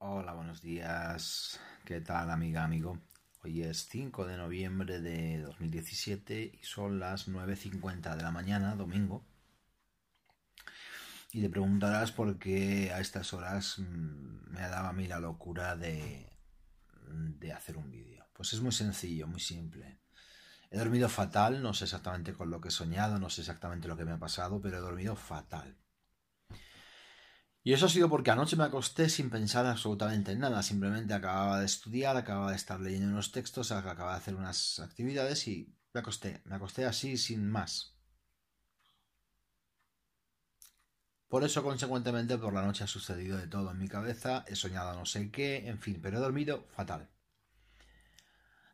Hola, buenos días. ¿Qué tal, amiga, amigo? Hoy es 5 de noviembre de 2017 y son las 9.50 de la mañana, domingo. Y te preguntarás por qué a estas horas mm, me daba a mí la locura de, de hacer un vídeo. Pues es muy sencillo, muy simple. He dormido fatal, no sé exactamente con lo que he soñado, no sé exactamente lo que me ha pasado, pero he dormido fatal. Y eso ha sido porque anoche me acosté sin pensar absolutamente en nada, simplemente acababa de estudiar, acababa de estar leyendo unos textos, acababa de hacer unas actividades y me acosté, me acosté así sin más. Por eso, consecuentemente, por la noche ha sucedido de todo en mi cabeza, he soñado no sé qué, en fin, pero he dormido fatal.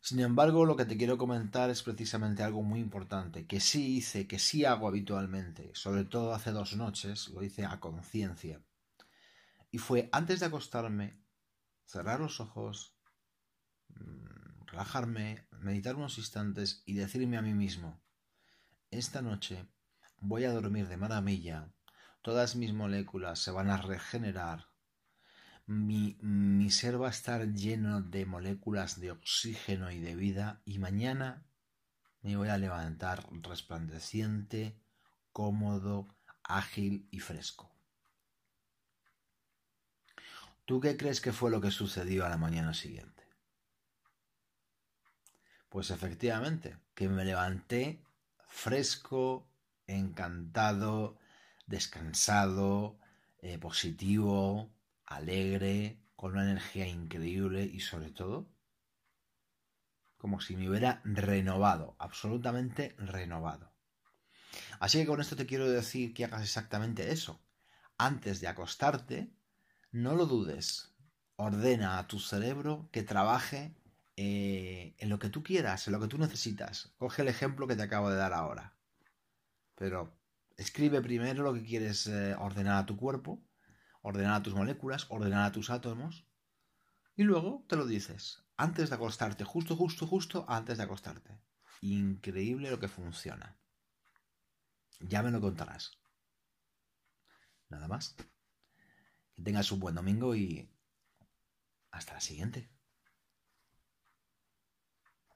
Sin embargo, lo que te quiero comentar es precisamente algo muy importante, que sí hice, que sí hago habitualmente, sobre todo hace dos noches, lo hice a conciencia. Y fue antes de acostarme, cerrar los ojos, mm, relajarme, meditar unos instantes y decirme a mí mismo, esta noche voy a dormir de maravilla, todas mis moléculas se van a regenerar, mi, mi ser va a estar lleno de moléculas de oxígeno y de vida y mañana me voy a levantar resplandeciente, cómodo, ágil y fresco. ¿Tú qué crees que fue lo que sucedió a la mañana siguiente? Pues efectivamente, que me levanté fresco, encantado, descansado, eh, positivo, alegre, con una energía increíble y sobre todo como si me hubiera renovado, absolutamente renovado. Así que con esto te quiero decir que hagas exactamente eso. Antes de acostarte, no lo dudes. Ordena a tu cerebro que trabaje eh, en lo que tú quieras, en lo que tú necesitas. Coge el ejemplo que te acabo de dar ahora. Pero escribe primero lo que quieres eh, ordenar a tu cuerpo, ordenar a tus moléculas, ordenar a tus átomos. Y luego te lo dices. Antes de acostarte, justo, justo, justo antes de acostarte. Increíble lo que funciona. Ya me lo contarás. Nada más. Que tengas un buen domingo y hasta la siguiente.